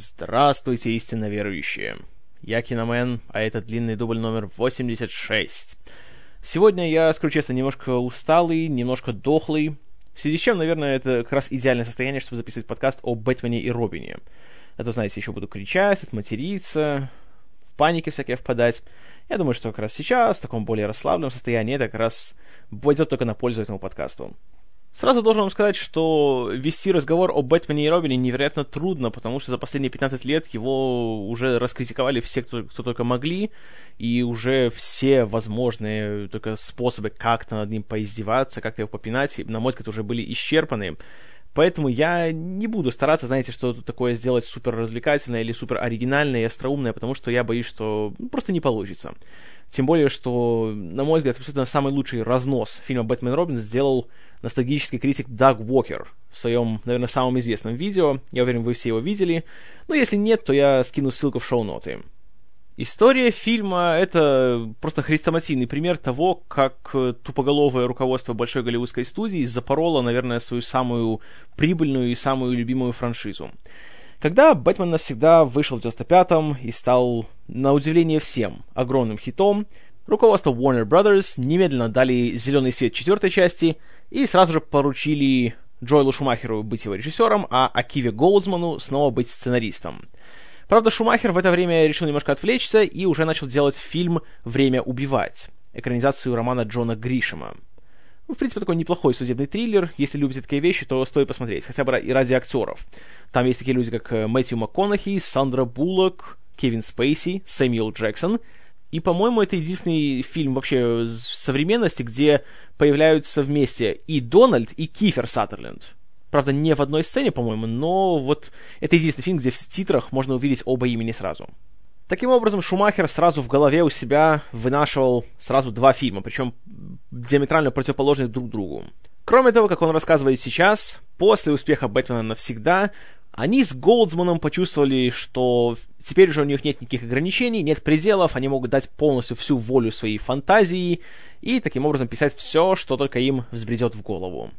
Здравствуйте, истинно верующие! Я Киномен, а это длинный дубль номер 86. Сегодня я, скажу честно, немножко усталый, немножко дохлый, в связи с чем, наверное, это как раз идеальное состояние, чтобы записывать подкаст о Бэтмене и Робине. Это, знаете, еще буду кричать, материться, в панике всякие впадать. Я думаю, что как раз сейчас, в таком более расслабленном состоянии, это как раз пойдет только на пользу этому подкасту. Сразу должен вам сказать, что вести разговор о Бэтмене и Робине невероятно трудно, потому что за последние 15 лет его уже раскритиковали все, кто, кто только могли, и уже все возможные только способы как-то над ним поиздеваться, как-то его попинать, на мой взгляд, уже были исчерпаны. Поэтому я не буду стараться, знаете, что-то такое сделать супер развлекательное или супер оригинальное и остроумное, потому что я боюсь, что просто не получится. Тем более, что, на мой взгляд, абсолютно самый лучший разнос фильма «Бэтмен Робин» сделал ностальгический критик Даг Уокер в своем, наверное, самом известном видео. Я уверен, вы все его видели. Но если нет, то я скину ссылку в шоу-ноты. История фильма — это просто хрестоматийный пример того, как тупоголовое руководство большой голливудской студии запороло, наверное, свою самую прибыльную и самую любимую франшизу. Когда «Бэтмен навсегда» вышел в 95-м и стал, на удивление всем, огромным хитом, руководство Warner Brothers немедленно дали зеленый свет четвертой части и сразу же поручили Джоэлу Шумахеру быть его режиссером, а Акиве Голдсману снова быть сценаристом. Правда, Шумахер в это время решил немножко отвлечься и уже начал делать фильм «Время убивать», экранизацию романа Джона Гришема. Ну, в принципе, такой неплохой судебный триллер. Если любите такие вещи, то стоит посмотреть, хотя бы и ради актеров. Там есть такие люди, как э, Мэтью МакКонахи, Сандра Буллок, Кевин Спейси, Сэмюэл Джексон. И, по-моему, это единственный фильм вообще современности, где появляются вместе и Дональд, и Кифер Саттерленд. Правда, не в одной сцене, по-моему, но вот это единственный фильм, где в титрах можно увидеть оба имени сразу. Таким образом, Шумахер сразу в голове у себя вынашивал сразу два фильма, причем диаметрально противоположных друг другу. Кроме того, как он рассказывает сейчас, после успеха «Бэтмена навсегда», они с Голдсманом почувствовали, что теперь уже у них нет никаких ограничений, нет пределов, они могут дать полностью всю волю своей фантазии и таким образом писать все, что только им взбредет в голову.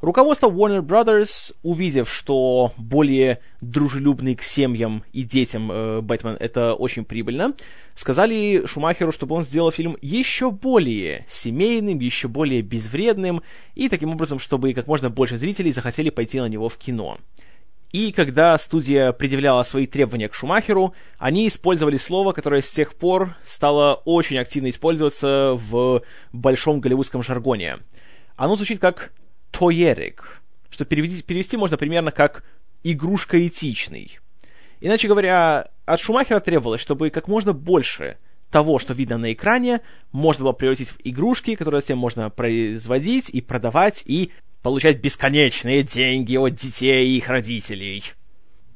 Руководство Warner Brothers, увидев, что более дружелюбный к семьям и детям э, Бэтмен это очень прибыльно, сказали Шумахеру, чтобы он сделал фильм еще более семейным, еще более безвредным, и таким образом, чтобы как можно больше зрителей захотели пойти на него в кино. И когда студия предъявляла свои требования к Шумахеру, они использовали слово, которое с тех пор стало очень активно использоваться в большом голливудском жаргоне. Оно звучит как тоерик, что перевести, перевести можно примерно как игрушка этичный. Иначе говоря, от Шумахера требовалось, чтобы как можно больше того, что видно на экране, можно было превратить в игрушки, которые затем можно производить и продавать, и получать бесконечные деньги от детей и их родителей.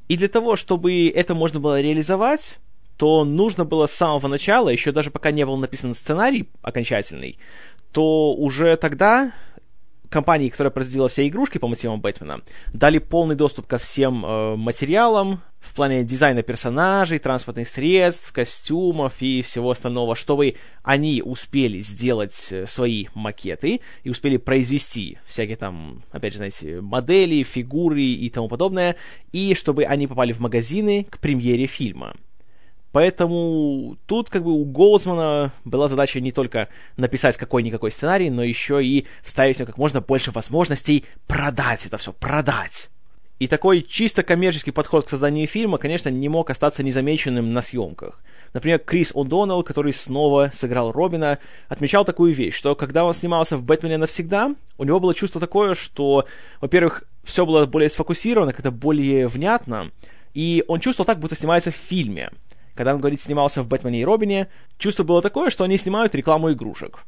И для того, чтобы это можно было реализовать, то нужно было с самого начала, еще даже пока не был написан сценарий окончательный, то уже тогда компании, которая производила все игрушки по мотивам Бэтмена, дали полный доступ ко всем э, материалам в плане дизайна персонажей, транспортных средств, костюмов и всего остального, чтобы они успели сделать э, свои макеты и успели произвести всякие там, опять же, знаете, модели, фигуры и тому подобное, и чтобы они попали в магазины к премьере фильма. Поэтому тут как бы у Голдсмана была задача не только написать какой-никакой сценарий, но еще и вставить как можно больше возможностей продать это все, продать. И такой чисто коммерческий подход к созданию фильма, конечно, не мог остаться незамеченным на съемках. Например, Крис О'Доннелл, который снова сыграл Робина, отмечал такую вещь, что когда он снимался в «Бэтмене навсегда», у него было чувство такое, что, во-первых, все было более сфокусировано, как-то более внятно, и он чувствовал так, будто снимается в фильме – когда он, говорит, снимался в «Бэтмене и Робине», чувство было такое, что они снимают рекламу игрушек.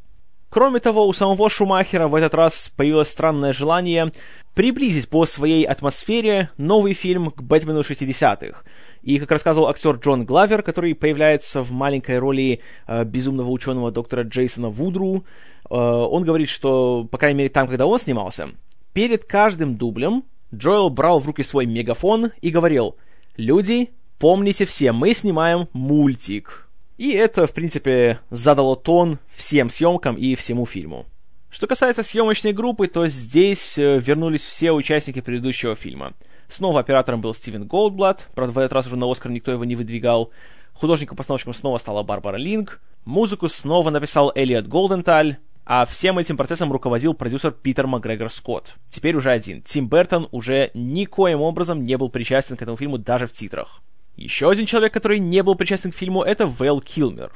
Кроме того, у самого Шумахера в этот раз появилось странное желание приблизить по своей атмосфере новый фильм к Бэтмену 60-х. И, как рассказывал актер Джон Главер, который появляется в маленькой роли э, безумного ученого доктора Джейсона Вудру, э, он говорит, что, по крайней мере, там, когда он снимался, перед каждым дублем Джоэл брал в руки свой мегафон и говорил «Люди, Помните все, мы снимаем мультик. И это, в принципе, задало тон всем съемкам и всему фильму. Что касается съемочной группы, то здесь э, вернулись все участники предыдущего фильма. Снова оператором был Стивен Голдблат, правда, в этот раз уже на Оскар никто его не выдвигал. Художником-постановщиком снова стала Барбара Линк. Музыку снова написал Элиот Голденталь. А всем этим процессом руководил продюсер Питер Макгрегор Скотт. Теперь уже один. Тим Бертон уже никоим образом не был причастен к этому фильму даже в титрах. Еще один человек, который не был причастен к фильму, это Вэл Килмер.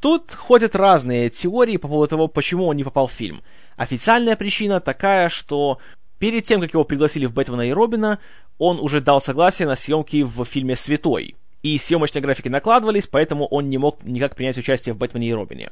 Тут ходят разные теории по поводу того, почему он не попал в фильм. Официальная причина такая, что перед тем, как его пригласили в Бэтмена и Робина, он уже дал согласие на съемки в фильме «Святой». И съемочные графики накладывались, поэтому он не мог никак принять участие в Бэтмене и Робине.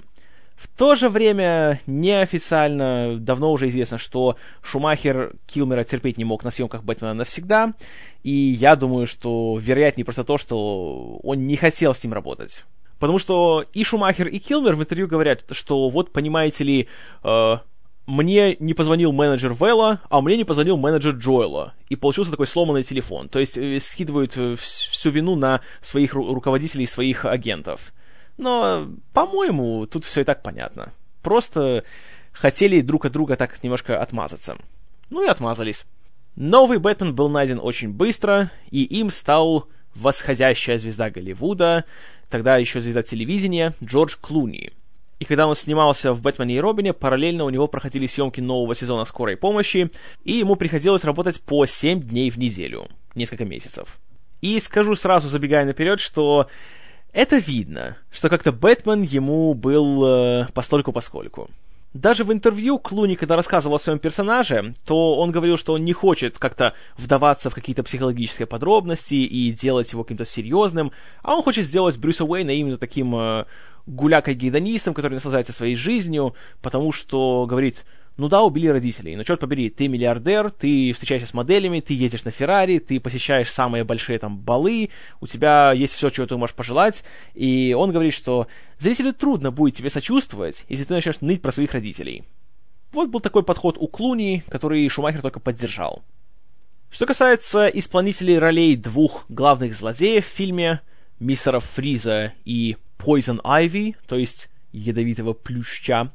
В то же время, неофициально, давно уже известно, что Шумахер Килмера терпеть не мог на съемках Бэтмена навсегда, и я думаю, что вероятнее просто то, что он не хотел с ним работать. Потому что и Шумахер, и Килмер в интервью говорят, что вот, понимаете ли, э, мне не позвонил менеджер Вэлла, а мне не позвонил менеджер Джоэла. И получился такой сломанный телефон. То есть э, скидывают э, всю вину на своих ру- руководителей, своих агентов. Но, по-моему, тут все и так понятно. Просто хотели друг от друга так немножко отмазаться. Ну и отмазались. Новый Бэтмен был найден очень быстро, и им стал восходящая звезда Голливуда, тогда еще звезда телевидения, Джордж Клуни. И когда он снимался в «Бэтмене и Робине», параллельно у него проходили съемки нового сезона «Скорой помощи», и ему приходилось работать по 7 дней в неделю, несколько месяцев. И скажу сразу, забегая наперед, что это видно, что как-то Бэтмен ему был э, постольку-поскольку. Даже в интервью Клуни, когда рассказывал о своем персонаже, то он говорил, что он не хочет как-то вдаваться в какие-то психологические подробности и делать его каким-то серьезным, а он хочет сделать Брюса Уэйна именно таким э, гулякой-гедонистом, который наслаждается своей жизнью, потому что говорит, ну да, убили родителей, но черт побери, ты миллиардер, ты встречаешься с моделями, ты ездишь на Феррари, ты посещаешь самые большие там балы, у тебя есть все, чего ты можешь пожелать, и он говорит, что зрителю трудно будет тебе сочувствовать, если ты начнешь ныть про своих родителей. Вот был такой подход у Клуни, который Шумахер только поддержал. Что касается исполнителей ролей двух главных злодеев в фильме, мистера Фриза и Poison Ivy, то есть ядовитого плюща,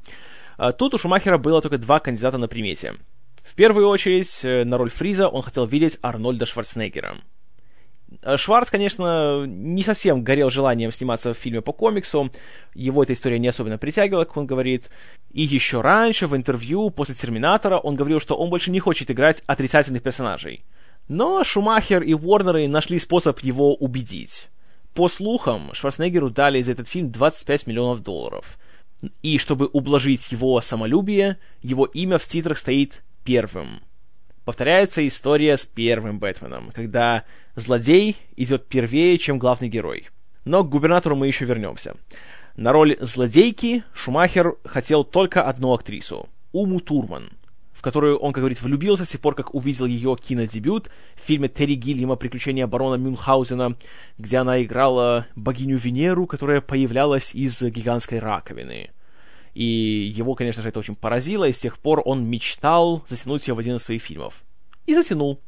тут у Шумахера было только два кандидата на примете. В первую очередь, э, на роль Фриза он хотел видеть Арнольда Шварценеггера. А, Шварц, конечно, не совсем горел желанием сниматься в фильме по комиксу, его эта история не особенно притягивала, как он говорит. И еще раньше, в интервью после «Терминатора», он говорил, что он больше не хочет играть отрицательных персонажей. Но Шумахер и Уорнеры нашли способ его убедить. По слухам, Шварценеггеру дали за этот фильм 25 миллионов долларов – и чтобы ублажить его самолюбие, его имя в титрах стоит первым. Повторяется история с первым Бэтменом, когда злодей идет первее, чем главный герой. Но к губернатору мы еще вернемся. На роль злодейки Шумахер хотел только одну актрису — Уму Турман — в которую он, как говорит, влюбился с тех пор, как увидел ее кинодебют в фильме Терри Гиллима «Приключения барона Мюнхгаузена», где она играла богиню Венеру, которая появлялась из гигантской раковины. И его, конечно же, это очень поразило, и с тех пор он мечтал затянуть ее в один из своих фильмов. И затянул.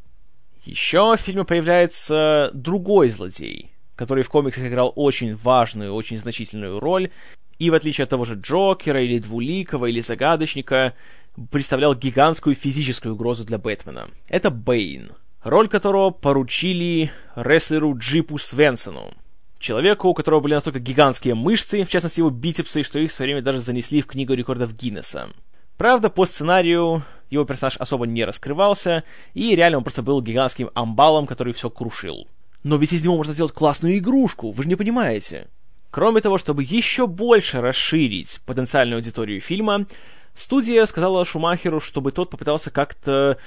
Еще в фильме появляется другой злодей, который в комиксах играл очень важную, очень значительную роль, и в отличие от того же Джокера или Двуликого или Загадочника, представлял гигантскую физическую угрозу для Бэтмена. Это Бэйн, роль которого поручили рестлеру Джипу Свенсону. Человеку, у которого были настолько гигантские мышцы, в частности его бицепсы, что их в свое время даже занесли в книгу рекордов Гиннесса. Правда, по сценарию его персонаж особо не раскрывался, и реально он просто был гигантским амбалом, который все крушил. Но ведь из него можно сделать классную игрушку, вы же не понимаете. Кроме того, чтобы еще больше расширить потенциальную аудиторию фильма, Студия сказала Шумахеру, чтобы тот попытался как-то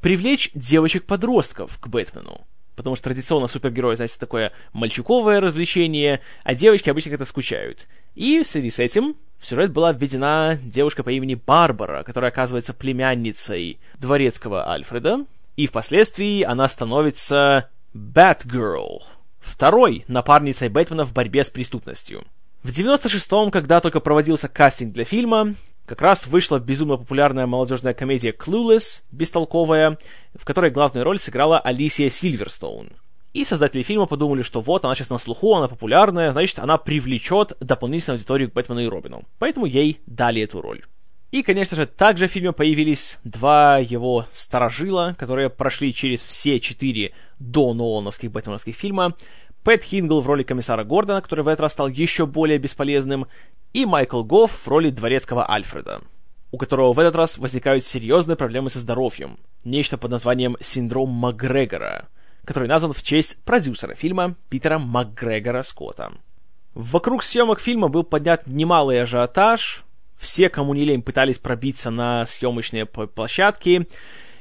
привлечь девочек-подростков к Бэтмену. Потому что традиционно супергерои, знаете, такое мальчуковое развлечение, а девочки обычно как-то скучают. И в связи с этим в сюжет была введена девушка по имени Барбара, которая оказывается племянницей дворецкого Альфреда, и впоследствии она становится Batgirl, второй напарницей Бэтмена в борьбе с преступностью. В 96-м, когда только проводился кастинг для фильма, как раз вышла безумно популярная молодежная комедия Clueless, бестолковая, в которой главную роль сыграла Алисия Сильверстоун. И создатели фильма подумали, что вот, она сейчас на слуху, она популярная, значит, она привлечет дополнительную аудиторию к Бэтмену и Робину. Поэтому ей дали эту роль. И, конечно же, также в фильме появились два его старожила, которые прошли через все четыре до Нолановских бэтменовских фильма. Пэт Хингл в роли комиссара Гордона, который в этот раз стал еще более бесполезным, и Майкл Гофф в роли дворецкого Альфреда, у которого в этот раз возникают серьезные проблемы со здоровьем. Нечто под названием «синдром Макгрегора», который назван в честь продюсера фильма Питера МакГрегора Скотта. Вокруг съемок фильма был поднят немалый ажиотаж, все, кому не лень, пытались пробиться на съемочные площадки,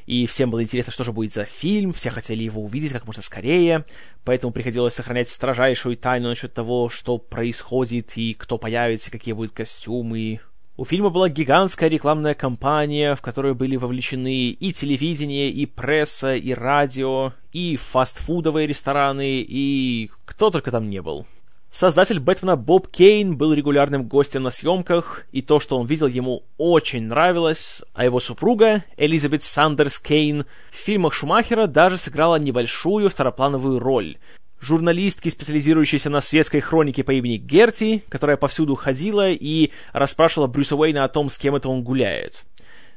и всем было интересно, что же будет за фильм, все хотели его увидеть как можно скорее, поэтому приходилось сохранять строжайшую тайну насчет того, что происходит и кто появится, какие будут костюмы. У фильма была гигантская рекламная кампания, в которую были вовлечены и телевидение, и пресса, и радио, и фастфудовые рестораны, и кто только там не был. Создатель Бэтмена Боб Кейн был регулярным гостем на съемках, и то, что он видел, ему очень нравилось, а его супруга, Элизабет Сандерс Кейн, в фильмах Шумахера даже сыграла небольшую второплановую роль. Журналистки, специализирующейся на светской хронике по имени Герти, которая повсюду ходила и расспрашивала Брюса Уэйна о том, с кем это он гуляет.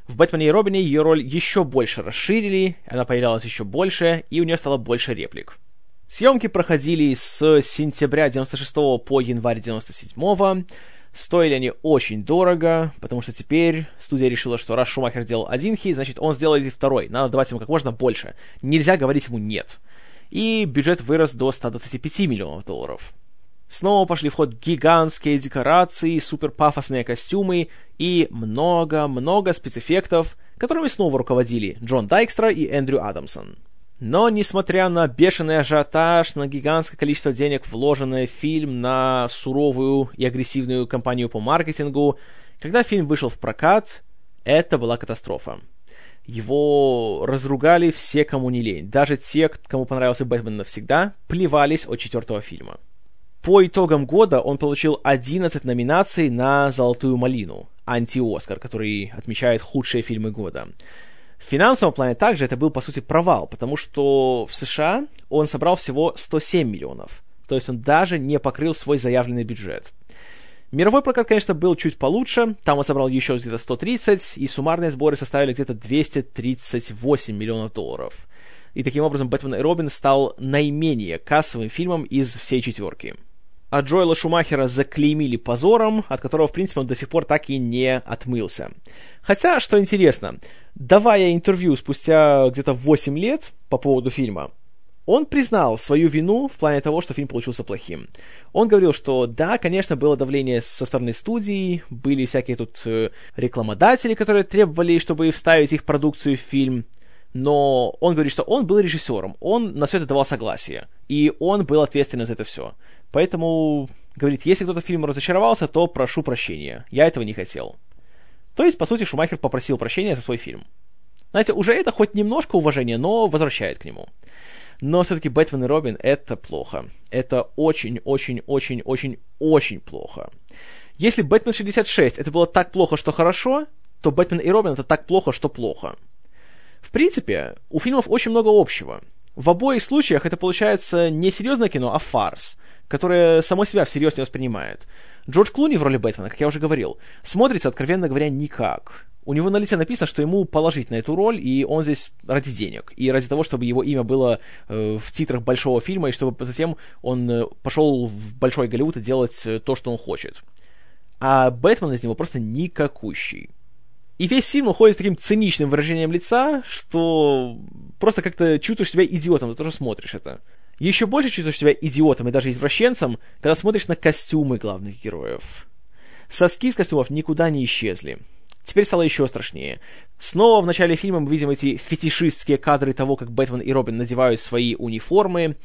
В «Бэтмене и Робине» ее роль еще больше расширили, она появлялась еще больше, и у нее стало больше реплик. Съемки проходили с сентября 96 по январь 97 Стоили они очень дорого, потому что теперь студия решила, что раз Шумахер сделал один хит, значит он сделает и второй. Надо давать ему как можно больше. Нельзя говорить ему «нет». И бюджет вырос до 125 миллионов долларов. Снова пошли в ход гигантские декорации, суперпафосные костюмы и много-много спецэффектов, которыми снова руководили Джон Дайкстра и Эндрю Адамсон. Но, несмотря на бешеный ажиотаж, на гигантское количество денег, вложенное в фильм, на суровую и агрессивную кампанию по маркетингу, когда фильм вышел в прокат, это была катастрофа. Его разругали все, кому не лень. Даже те, кому понравился «Бэтмен навсегда», плевались от четвертого фильма. По итогам года он получил 11 номинаций на «Золотую малину», анти-Оскар, который отмечает худшие фильмы года. В финансовом плане также это был, по сути, провал, потому что в США он собрал всего 107 миллионов. То есть он даже не покрыл свой заявленный бюджет. Мировой прокат, конечно, был чуть получше. Там он собрал еще где-то 130, и суммарные сборы составили где-то 238 миллионов долларов. И таким образом «Бэтмен и Робин» стал наименее кассовым фильмом из всей четверки а Джоэла Шумахера заклеймили позором, от которого, в принципе, он до сих пор так и не отмылся. Хотя, что интересно, давая интервью спустя где-то 8 лет по поводу фильма, он признал свою вину в плане того, что фильм получился плохим. Он говорил, что да, конечно, было давление со стороны студии, были всякие тут э, рекламодатели, которые требовали, чтобы вставить их продукцию в фильм, но он говорит, что он был режиссером, он на все это давал согласие, и он был ответственен за это все. Поэтому, говорит, если кто-то фильм разочаровался, то прошу прощения, я этого не хотел. То есть, по сути, Шумахер попросил прощения за свой фильм. Знаете, уже это хоть немножко уважения, но возвращает к нему. Но все-таки Бэтмен и Робин это плохо. Это очень-очень-очень-очень-очень плохо. Если Бэтмен 66 это было так плохо, что хорошо, то Бэтмен и Робин это так плохо, что плохо. В принципе, у фильмов очень много общего. В обоих случаях это получается не серьезное кино, а фарс, которое само себя всерьез не воспринимает. Джордж Клуни в роли Бэтмена, как я уже говорил, смотрится, откровенно говоря, никак. У него на лице написано, что ему положить на эту роль, и он здесь ради денег. И ради того, чтобы его имя было э, в титрах большого фильма, и чтобы затем он э, пошел в большой Голливуд и делать э, то, что он хочет. А Бэтмен из него просто никакущий. И весь фильм уходит с таким циничным выражением лица, что просто как-то чувствуешь себя идиотом за то, что смотришь это. Еще больше чувствуешь себя идиотом и даже извращенцем, когда смотришь на костюмы главных героев. Соски из костюмов никуда не исчезли. Теперь стало еще страшнее. Снова в начале фильма мы видим эти фетишистские кадры того, как Бэтмен и Робин надевают свои униформы.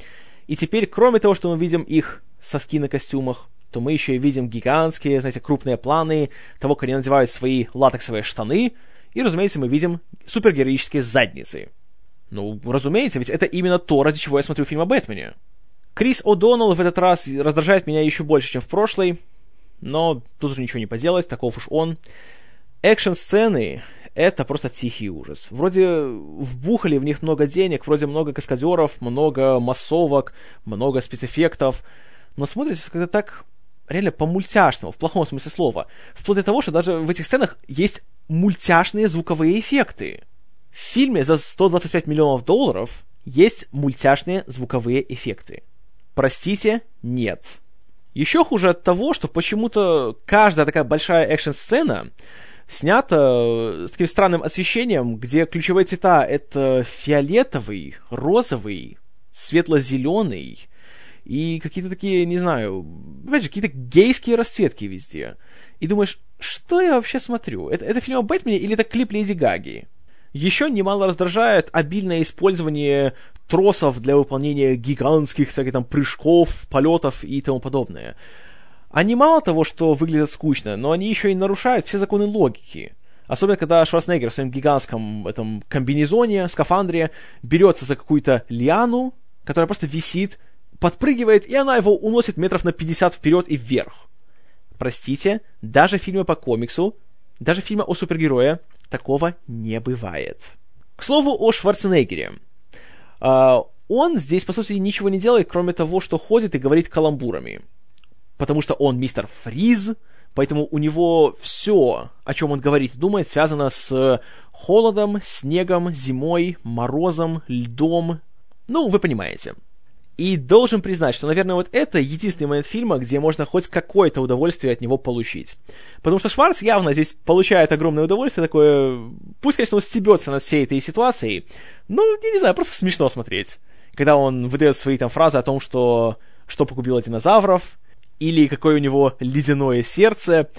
И теперь, кроме того, что мы видим их соски на костюмах, то мы еще и видим гигантские, знаете, крупные планы того, как они надевают свои латексовые штаны, и, разумеется, мы видим супергероические задницы. Ну, разумеется, ведь это именно то, ради чего я смотрю фильм о Бэтмене. Крис О'Доннелл в этот раз раздражает меня еще больше, чем в прошлый, но тут уже ничего не поделать, таков уж он. Экшн-сцены — это просто тихий ужас. Вроде вбухали в них много денег, вроде много каскадеров, много массовок, много спецэффектов, но смотрится как-то так реально по-мультяшному, в плохом смысле слова. Вплоть до того, что даже в этих сценах есть мультяшные звуковые эффекты. В фильме за 125 миллионов долларов есть мультяшные звуковые эффекты. Простите, нет. Еще хуже от того, что почему-то каждая такая большая экшн-сцена снята с таким странным освещением, где ключевые цвета — это фиолетовый, розовый, светло-зеленый и какие-то такие, не знаю, опять же, какие-то гейские расцветки везде. И думаешь, что я вообще смотрю? Это, это фильм о Бэтмене или это клип Леди Гаги? Еще немало раздражает обильное использование тросов для выполнения гигантских всяких там прыжков, полетов и тому подобное. Они мало того, что выглядят скучно, но они еще и нарушают все законы логики. Особенно, когда Шварценеггер в своем гигантском этом комбинезоне, скафандре, берется за какую-то лиану, которая просто висит, подпрыгивает, и она его уносит метров на 50 вперед и вверх. Простите, даже фильмы по комиксу, даже фильмы о супергерое, такого не бывает. К слову о Шварценеггере. Uh, он здесь, по сути, ничего не делает, кроме того, что ходит и говорит каламбурами потому что он мистер Фриз, поэтому у него все, о чем он говорит и думает, связано с холодом, снегом, зимой, морозом, льдом. Ну, вы понимаете. И должен признать, что, наверное, вот это единственный момент фильма, где можно хоть какое-то удовольствие от него получить. Потому что Шварц явно здесь получает огромное удовольствие, такое... Пусть, конечно, он стебется над всей этой ситуацией, но, я не знаю, просто смешно смотреть. Когда он выдает свои там фразы о том, что что погубило динозавров, или какое у него ледяное сердце.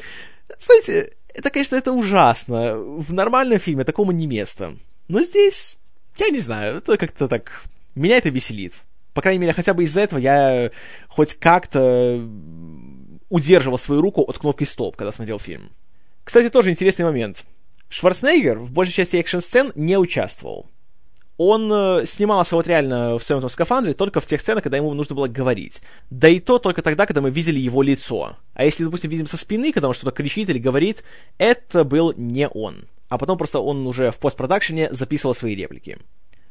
Знаете, это, конечно, это ужасно. В нормальном фильме такому не место. Но здесь, я не знаю, это как-то так... Меня это веселит. По крайней мере, хотя бы из-за этого я хоть как-то удерживал свою руку от кнопки стоп, когда смотрел фильм. Кстати, тоже интересный момент. Шварценеггер в большей части экшн-сцен не участвовал он э, снимался вот реально в своем этом скафандре только в тех сценах, когда ему нужно было говорить. Да и то только тогда, когда мы видели его лицо. А если, допустим, видим со спины, когда он что-то кричит или говорит, это был не он. А потом просто он уже в постпродакшене записывал свои реплики.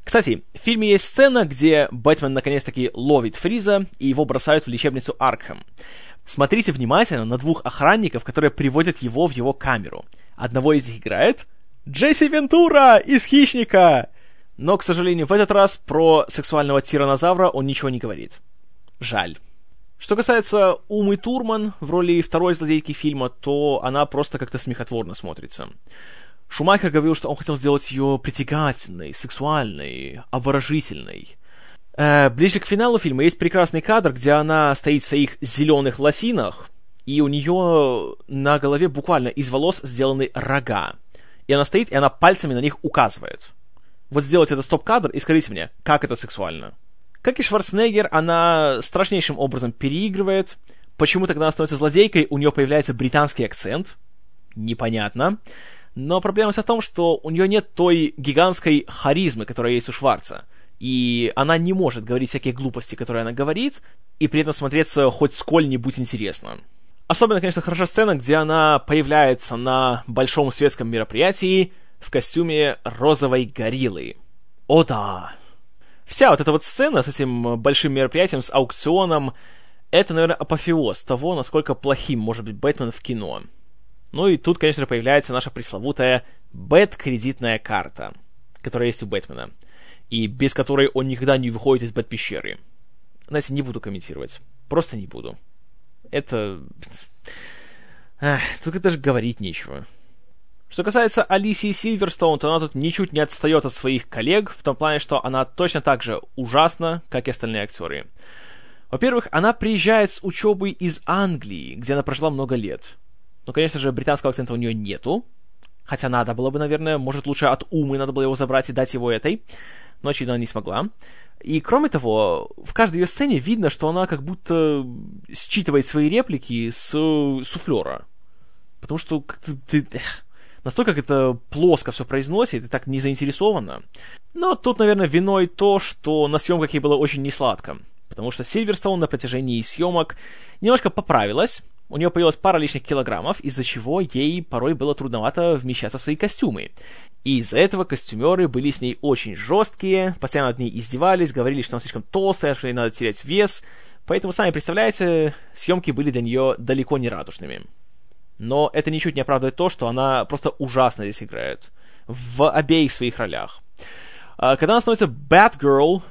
Кстати, в фильме есть сцена, где Бэтмен наконец-таки ловит Фриза, и его бросают в лечебницу Аркхэм. Смотрите внимательно на двух охранников, которые приводят его в его камеру. Одного из них играет Джесси Вентура из «Хищника». Но, к сожалению, в этот раз про сексуального тиранозавра он ничего не говорит. Жаль. Что касается Умы Турман в роли второй злодейки фильма, то она просто как-то смехотворно смотрится. Шумахер говорил, что он хотел сделать ее притягательной, сексуальной, обворожительной. Э, ближе к финалу фильма есть прекрасный кадр, где она стоит в своих зеленых лосинах, и у нее на голове буквально из волос сделаны рога. И она стоит, и она пальцами на них указывает вот сделать это стоп-кадр и скажите мне, как это сексуально. Как и Шварценеггер, она страшнейшим образом переигрывает. Почему тогда она становится злодейкой, у нее появляется британский акцент. Непонятно. Но проблема в том, что у нее нет той гигантской харизмы, которая есть у Шварца. И она не может говорить всякие глупости, которые она говорит, и при этом смотреться хоть сколь-нибудь интересно. Особенно, конечно, хороша сцена, где она появляется на большом светском мероприятии, в костюме розовой гориллы. О да! Вся вот эта вот сцена с этим большим мероприятием, с аукционом, это, наверное, апофеоз того, насколько плохим может быть Бэтмен в кино. Ну и тут, конечно, появляется наша пресловутая Бэт-кредитная карта, которая есть у Бэтмена, и без которой он никогда не выходит из Бэт-пещеры. Знаете, не буду комментировать. Просто не буду. Это... Ах, тут даже говорить нечего. Что касается Алисии Сильверстоун, то она тут ничуть не отстает от своих коллег, в том плане, что она точно так же ужасна, как и остальные актеры. Во-первых, она приезжает с учебы из Англии, где она прожила много лет. Но, конечно же, британского акцента у нее нету. Хотя надо было бы, наверное, может, лучше от Умы надо было его забрать и дать его этой. Но, очевидно, она не смогла. И, кроме того, в каждой ее сцене видно, что она как будто считывает свои реплики с суфлера. Потому что как-то ты... Эх, настолько как это плоско все произносит и так не заинтересовано. Но тут, наверное, виной то, что на съемках ей было очень несладко. Потому что Сильверстоун на протяжении съемок немножко поправилась, у нее появилась пара лишних килограммов, из-за чего ей порой было трудновато вмещаться в свои костюмы. И из-за этого костюмеры были с ней очень жесткие, постоянно над ней издевались, говорили, что она слишком толстая, что ей надо терять вес. Поэтому, сами представляете, съемки были для нее далеко не радужными. но это ничуть не оправдывает то, что она просто ужасно здесь играет. В обеих своих ролях. А, когда она становится Batgirl,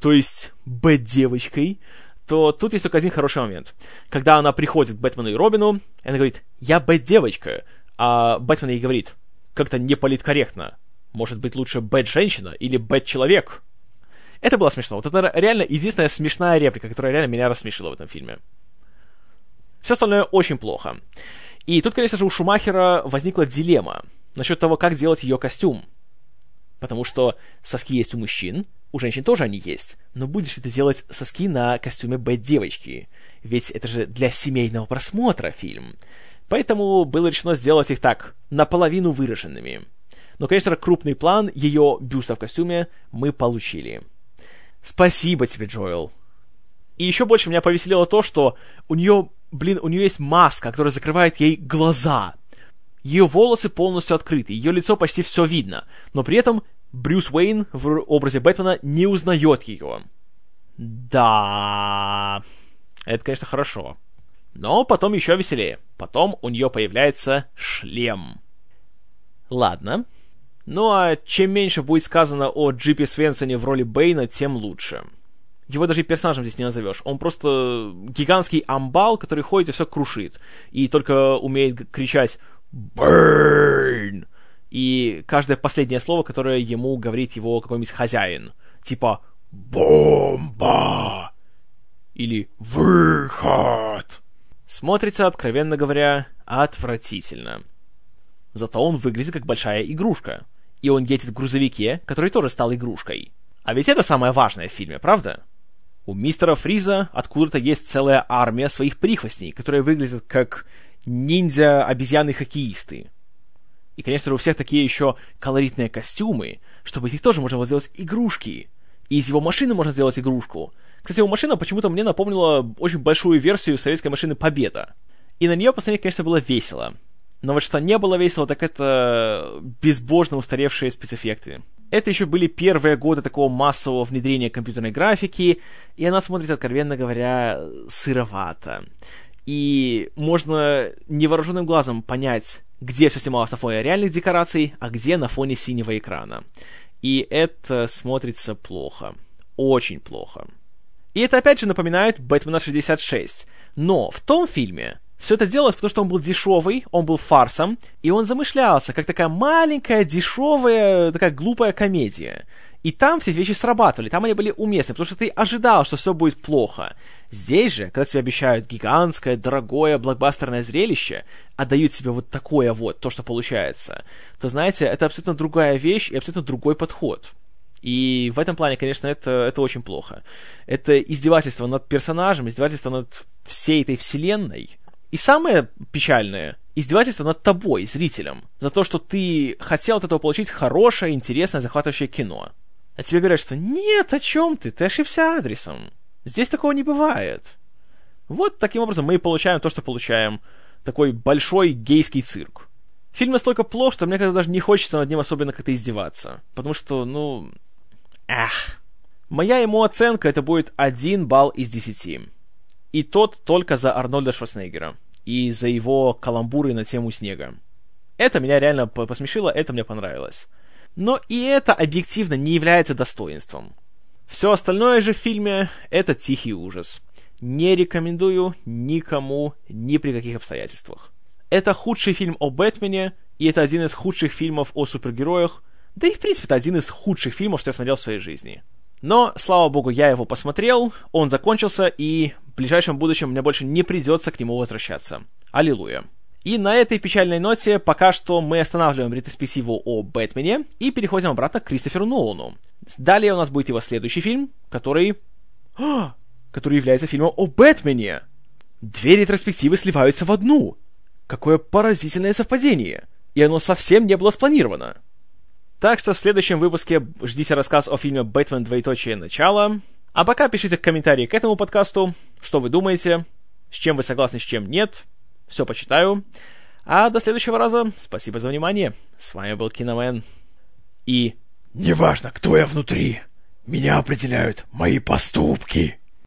то есть Бэт-девочкой, то тут есть только один хороший момент. Когда она приходит к Бэтмену и Робину, она говорит, я Бэт-девочка, а Бэтмен ей говорит, как-то не политкорректно. Может быть, лучше Бэт-женщина или Бэт-человек? Это было смешно. Вот это реально единственная смешная реплика, которая реально меня рассмешила в этом фильме. Все остальное очень плохо. И тут, конечно же, у Шумахера возникла дилемма насчет того, как делать ее костюм. Потому что соски есть у мужчин, у женщин тоже они есть. Но будешь ты делать соски на костюме Бэт-девочки? Ведь это же для семейного просмотра фильм. Поэтому было решено сделать их так, наполовину выраженными. Но, конечно, крупный план ее бюста в костюме мы получили. Спасибо тебе, Джоэл. И еще больше меня повеселило то, что у нее, блин, у нее есть маска, которая закрывает ей глаза. Ее волосы полностью открыты, ее лицо почти все видно, но при этом Брюс Уэйн в образе Бэтмена не узнает ее. Да, это, конечно, хорошо. Но потом еще веселее. Потом у нее появляется шлем. Ладно. Ну а чем меньше будет сказано о Джипе Свенсоне в роли Бэйна, тем лучше. Его даже персонажем здесь не назовешь. Он просто гигантский амбал, который ходит и все крушит. И только умеет кричать «Бэйн!» И каждое последнее слово, которое ему говорит его какой-нибудь хозяин. Типа «Бомба!» Или «Выход!» Смотрится, откровенно говоря, отвратительно. Зато он выглядит как большая игрушка. И он едет в грузовике, который тоже стал игрушкой. А ведь это самое важное в фильме, правда? У мистера Фриза откуда-то есть целая армия своих прихвостней, которые выглядят как ниндзя-обезьяны-хоккеисты. И, конечно же, у всех такие еще колоритные костюмы, чтобы из них тоже можно было сделать игрушки. И из его машины можно сделать игрушку. Кстати, его машина почему-то мне напомнила очень большую версию советской машины «Победа». И на нее посмотреть, конечно, было весело. Но вот что не было весело, так это безбожно устаревшие спецэффекты. Это еще были первые годы такого массового внедрения компьютерной графики, и она смотрится, откровенно говоря, сыровато. И можно невооруженным глазом понять, где все снималось на фоне реальных декораций, а где на фоне синего экрана. И это смотрится плохо. Очень плохо. И это опять же напоминает Бэтмена 66. Но в том фильме все это делалось, потому что он был дешевый, он был фарсом, и он замышлялся как такая маленькая, дешевая, такая глупая комедия. И там все эти вещи срабатывали, там они были уместны, потому что ты ожидал, что все будет плохо. Здесь же, когда тебе обещают гигантское, дорогое, блокбастерное зрелище, а дают тебе вот такое вот, то, что получается, то, знаете, это абсолютно другая вещь и абсолютно другой подход. И в этом плане, конечно, это, это очень плохо. Это издевательство над персонажем, издевательство над всей этой вселенной. И самое печальное, издевательство над тобой, зрителем, за то, что ты хотел от этого получить хорошее, интересное, захватывающее кино. А тебе говорят, что нет, о чем ты, ты ошибся адресом. Здесь такого не бывает. Вот таким образом мы и получаем то, что получаем. Такой большой гейский цирк. Фильм настолько плох, что мне когда даже не хочется над ним особенно как-то издеваться. Потому что, ну, Эх. Моя ему оценка это будет 1 балл из 10. И тот только за Арнольда Шварценеггера. И за его каламбуры на тему снега. Это меня реально посмешило, это мне понравилось. Но и это объективно не является достоинством. Все остальное же в фильме — это тихий ужас. Не рекомендую никому ни при каких обстоятельствах. Это худший фильм о Бэтмене, и это один из худших фильмов о супергероях, да и, в принципе, это один из худших фильмов, что я смотрел в своей жизни. Но, слава богу, я его посмотрел, он закончился, и в ближайшем будущем мне больше не придется к нему возвращаться. Аллилуйя. И на этой печальной ноте пока что мы останавливаем ретроспективу о Бэтмене и переходим обратно к Кристоферу Нолану. Далее у нас будет его следующий фильм, который... А, который является фильмом о Бэтмене. Две ретроспективы сливаются в одну. Какое поразительное совпадение. И оно совсем не было спланировано. Так что в следующем выпуске ждите рассказ о фильме «Бэтмен. Двоеточие. Начало». А пока пишите комментарии к этому подкасту, что вы думаете, с чем вы согласны, с чем нет. Все почитаю. А до следующего раза спасибо за внимание. С вами был Киномен. И... Неважно, кто я внутри, меня определяют мои поступки.